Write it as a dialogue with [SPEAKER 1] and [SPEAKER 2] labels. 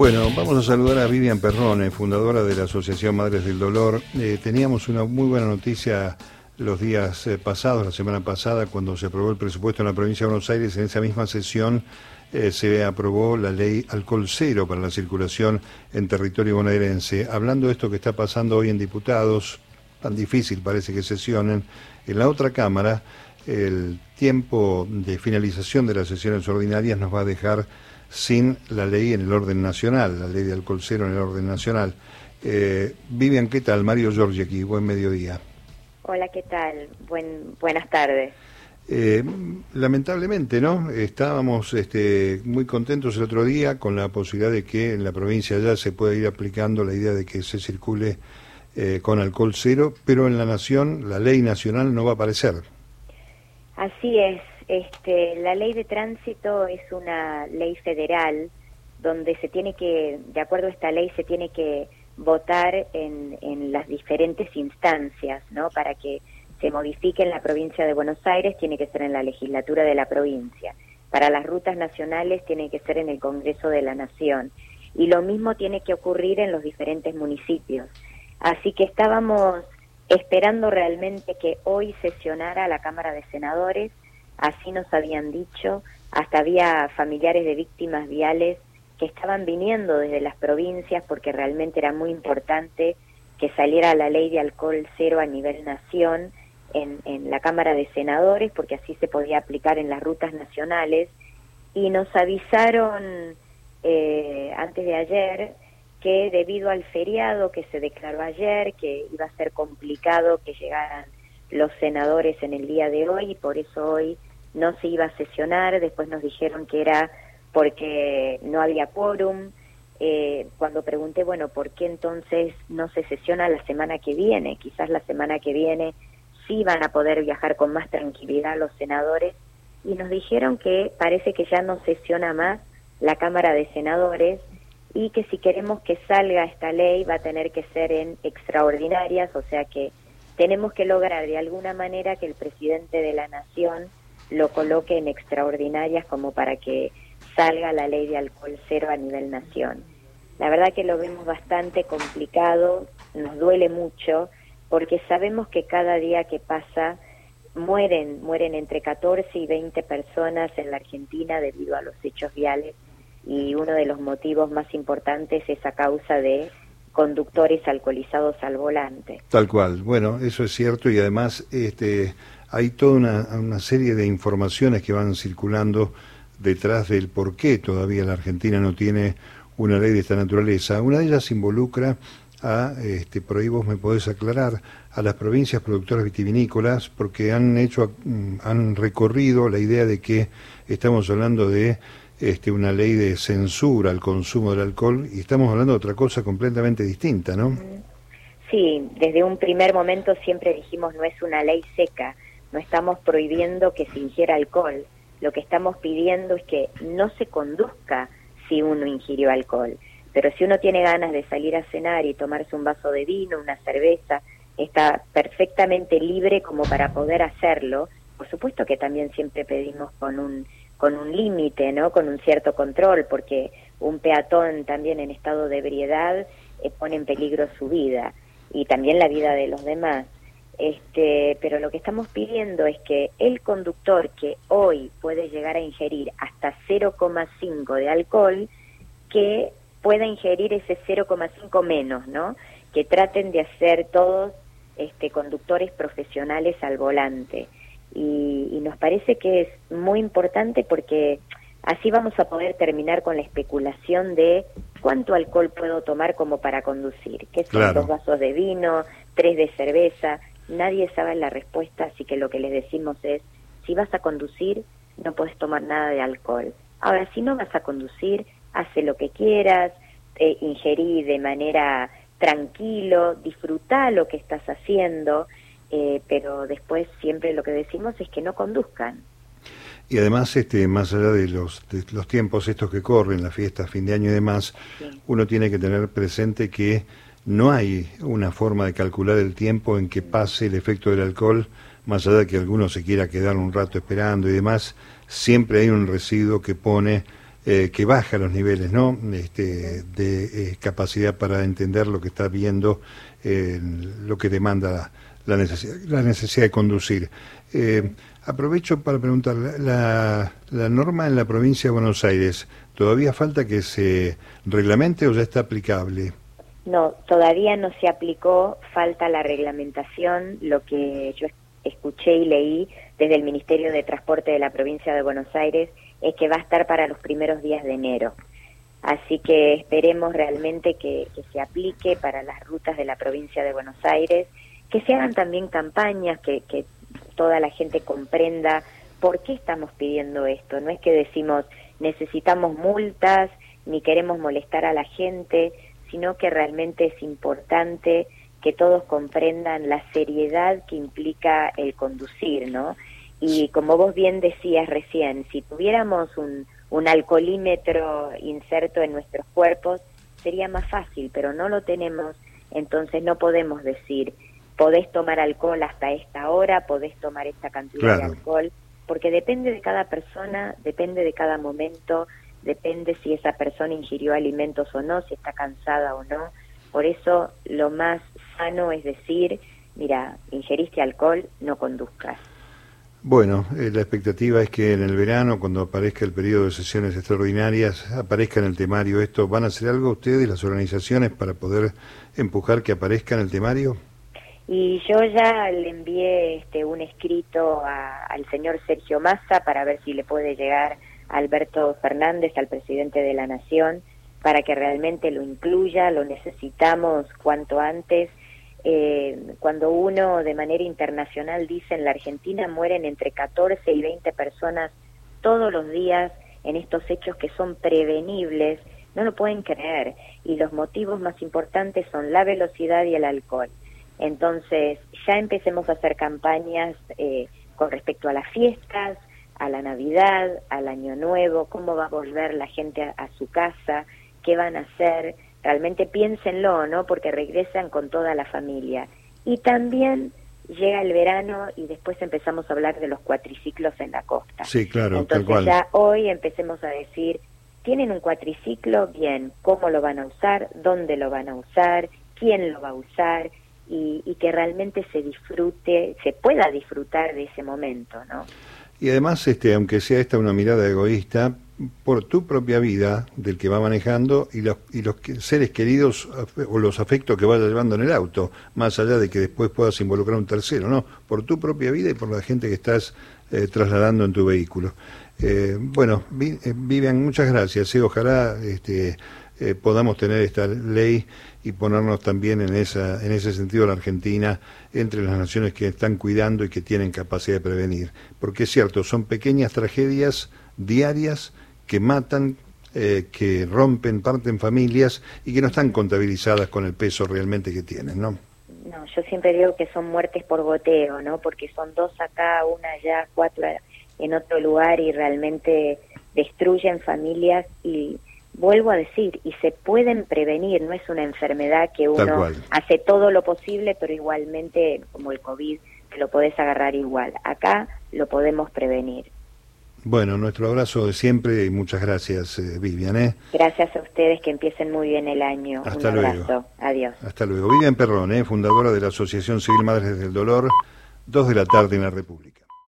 [SPEAKER 1] Bueno, vamos a saludar a Vivian Perrone, fundadora de la Asociación Madres del Dolor. Eh, teníamos una muy buena noticia los días eh, pasados, la semana pasada, cuando se aprobó el presupuesto en la provincia de Buenos Aires. En esa misma sesión eh, se aprobó la ley alcohol cero para la circulación en territorio bonaerense. Hablando de esto que está pasando hoy en diputados, tan difícil parece que sesionen, en la otra Cámara el tiempo de finalización de las sesiones ordinarias nos va a dejar sin la ley en el orden nacional, la ley de alcohol cero en el orden nacional. Eh, Vivian, ¿qué tal? Mario Giorgi aquí, buen mediodía.
[SPEAKER 2] Hola, ¿qué tal? Buen, buenas tardes.
[SPEAKER 1] Eh, lamentablemente, ¿no? Estábamos este, muy contentos el otro día con la posibilidad de que en la provincia ya se pueda ir aplicando la idea de que se circule eh, con alcohol cero, pero en la nación la ley nacional no va a aparecer.
[SPEAKER 2] Así es, este, la ley de tránsito es una ley federal donde se tiene que, de acuerdo a esta ley, se tiene que votar en, en las diferentes instancias, ¿no? Para que se modifique en la provincia de Buenos Aires, tiene que ser en la legislatura de la provincia. Para las rutas nacionales, tiene que ser en el Congreso de la Nación. Y lo mismo tiene que ocurrir en los diferentes municipios. Así que estábamos esperando realmente que hoy sesionara la Cámara de Senadores así nos habían dicho, hasta había familiares de víctimas viales que estaban viniendo desde las provincias porque realmente era muy importante que saliera la ley de alcohol cero a nivel nación en, en la Cámara de Senadores porque así se podía aplicar en las rutas nacionales. Y nos avisaron eh, antes de ayer que debido al feriado que se declaró ayer, que iba a ser complicado que llegaran los senadores en el día de hoy y por eso hoy no se iba a sesionar, después nos dijeron que era porque no había quórum. Eh, cuando pregunté, bueno, ¿por qué entonces no se sesiona la semana que viene? Quizás la semana que viene sí van a poder viajar con más tranquilidad los senadores y nos dijeron que parece que ya no sesiona más la Cámara de Senadores y que si queremos que salga esta ley va a tener que ser en extraordinarias, o sea que tenemos que lograr de alguna manera que el presidente de la Nación lo coloque en extraordinarias como para que salga la ley de alcohol cero a nivel nación. La verdad que lo vemos bastante complicado, nos duele mucho, porque sabemos que cada día que pasa mueren, mueren entre 14 y 20 personas en la Argentina debido a los hechos viales y uno de los motivos más importantes es a causa de conductores alcoholizados al volante.
[SPEAKER 1] Tal cual, bueno, eso es cierto y además este hay toda una, serie de informaciones que van circulando detrás del por qué todavía la Argentina no tiene una ley de esta naturaleza. Una de ellas involucra a, este, por me podés aclarar, a las provincias productoras vitivinícolas, porque han hecho, mm, han recorrido la idea de que estamos hablando de este, una ley de censura al consumo del alcohol y estamos hablando de otra cosa completamente distinta, ¿no?
[SPEAKER 2] Sí, desde un primer momento siempre dijimos no es una ley seca, no estamos prohibiendo que se ingiera alcohol, lo que estamos pidiendo es que no se conduzca si uno ingirió alcohol, pero si uno tiene ganas de salir a cenar y tomarse un vaso de vino, una cerveza, está perfectamente libre como para poder hacerlo. Por supuesto que también siempre pedimos con un con un límite, ¿no? Con un cierto control, porque un peatón también en estado de ebriedad eh, pone en peligro su vida y también la vida de los demás. Este, pero lo que estamos pidiendo es que el conductor que hoy puede llegar a ingerir hasta 0,5 de alcohol, que pueda ingerir ese 0,5 menos, ¿no? Que traten de hacer todos este, conductores profesionales al volante. Y, y nos parece que es muy importante porque así vamos a poder terminar con la especulación de cuánto alcohol puedo tomar como para conducir, que son dos vasos de vino, tres de cerveza, nadie sabe la respuesta, así que lo que les decimos es, si vas a conducir, no puedes tomar nada de alcohol. Ahora, si no vas a conducir, hace lo que quieras, eh, ingerí de manera tranquilo, disfruta lo que estás haciendo, eh, pero después siempre lo que decimos es que no conduzcan.
[SPEAKER 1] Y además, este, más allá de los, de los tiempos estos que corren, las fiestas, fin de año y demás, uno tiene que tener presente que no hay una forma de calcular el tiempo en que pase el efecto del alcohol, más allá de que alguno se quiera quedar un rato esperando y demás, siempre hay un residuo que pone eh, que baja los niveles ¿no? este, de capacidad para entender lo que está viendo, lo que demanda la necesidad, la necesidad de conducir. aprovecho para preguntar, la, la norma en la provincia de Buenos Aires, ¿todavía falta que se reglamente o ya está aplicable?
[SPEAKER 2] No, todavía no se aplicó, falta la reglamentación, lo que yo escuché y leí desde el Ministerio de Transporte de la provincia de Buenos Aires es que va a estar para los primeros días de enero. Así que esperemos realmente que, se aplique para las rutas de la provincia de Buenos Aires, que se hagan también campañas, que, toda la gente comprenda por qué estamos pidiendo esto. No es que decimos necesitamos multas ni queremos molestar a la gente, sino que realmente es importante que todos comprendan la seriedad que implica el conducir, ¿no? Y como vos bien decías recién, si tuviéramos un, un alcoholímetro inserto en nuestros cuerpos, sería más fácil, pero no lo tenemos, entonces no podemos decir, podés tomar alcohol hasta esta hora, podés tomar esta cantidad de alcohol, porque depende de cada persona, depende de cada momento, depende si esa persona ingirió alimentos o no, si está cansada o no. Por eso lo más sano es decir, mira, ingeriste alcohol, no conduzcas.
[SPEAKER 1] Bueno, eh, la expectativa es que en el verano, cuando aparezca el periodo de sesiones extraordinarias, aparezca en el temario esto. ¿Van a hacer algo ustedes, las organizaciones, para poder empujar que aparezca en el temario?
[SPEAKER 2] Y yo ya le envié este, un escrito al señor Sergio Massa para ver si le puede llegar Alberto Fernández, al presidente de la Nación, para que realmente lo incluya, lo necesitamos cuanto antes. Eh, cuando uno de manera internacional dice en la Argentina mueren entre 14 y 20 personas todos los días en estos hechos que son prevenibles, no lo pueden creer. Y los motivos más importantes son la velocidad y el alcohol. Entonces, ya empecemos a hacer campañas eh, con respecto a las fiestas, a la Navidad, al Año Nuevo, cómo va a volver la gente a, su casa, qué van a hacer, realmente piénsenlo, ¿no? Porque regresan con toda la familia. Y también llega el verano y después empezamos a hablar de los cuatriciclos en la costa.
[SPEAKER 1] Sí, claro.
[SPEAKER 2] Entonces ya hoy empecemos a decir, ¿tienen un cuatriciclo? Bien, ¿cómo lo van a usar? ¿Dónde lo van a usar? ¿Quién lo va a usar? Y, y que realmente se disfrute, se pueda disfrutar de ese momento, ¿no?
[SPEAKER 1] Y además, este, aunque sea esta una mirada egoísta, por tu propia vida del que va manejando y los, y los seres queridos o los afectos que vaya llevando en el auto, más allá de que después puedas involucrar a un tercero, ¿no? Por tu propia vida y por la gente que estás eh, trasladando en tu vehículo. Eh, bueno, eh, Vivian, muchas gracias. ojalá este, podamos tener esta ley y ponernos también en, esa, en ese sentido la Argentina entre las naciones que están cuidando y que tienen capacidad de prevenir. Porque es cierto, son pequeñas tragedias diarias que matan, eh, que rompen, parten familias y que no están contabilizadas con el peso realmente que tienen, ¿no?
[SPEAKER 2] No, yo siempre digo que son muertes por goteo, ¿no? Porque son dos acá, una allá, cuatro en otro lugar y realmente destruyen familias y vuelvo a decir, y se pueden prevenir, no es una enfermedad que uno hace todo lo posible, pero igualmente, como el COVID, te lo podés agarrar igual. Acá lo podemos prevenir.
[SPEAKER 1] Bueno, nuestro abrazo de siempre y muchas gracias, eh, Vivian. ¿eh?
[SPEAKER 2] Gracias a ustedes, que empiecen muy bien el año.
[SPEAKER 1] Hasta
[SPEAKER 2] Un
[SPEAKER 1] luego.
[SPEAKER 2] abrazo. Adiós.
[SPEAKER 1] Hasta luego. Vivian Perrón, ¿eh? fundadora de la Asociación Civil Madres del Dolor, dos de la tarde en la República.